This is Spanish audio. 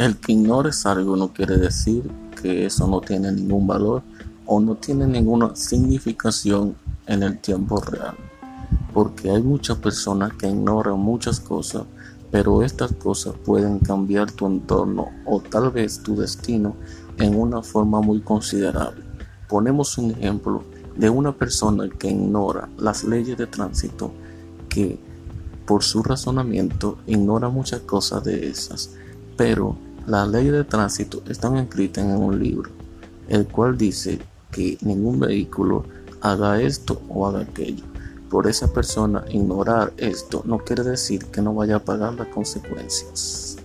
El que ignores algo no quiere decir que eso no tiene ningún valor o no tiene ninguna significación en el tiempo real. Porque hay muchas personas que ignoran muchas cosas, pero estas cosas pueden cambiar tu entorno o tal vez tu destino en una forma muy considerable. Ponemos un ejemplo de una persona que ignora las leyes de tránsito que por su razonamiento ignora muchas cosas de esas, pero las leyes de tránsito están escritas en un libro, el cual dice que ningún vehículo haga esto o haga aquello. Por esa persona ignorar esto no quiere decir que no vaya a pagar las consecuencias.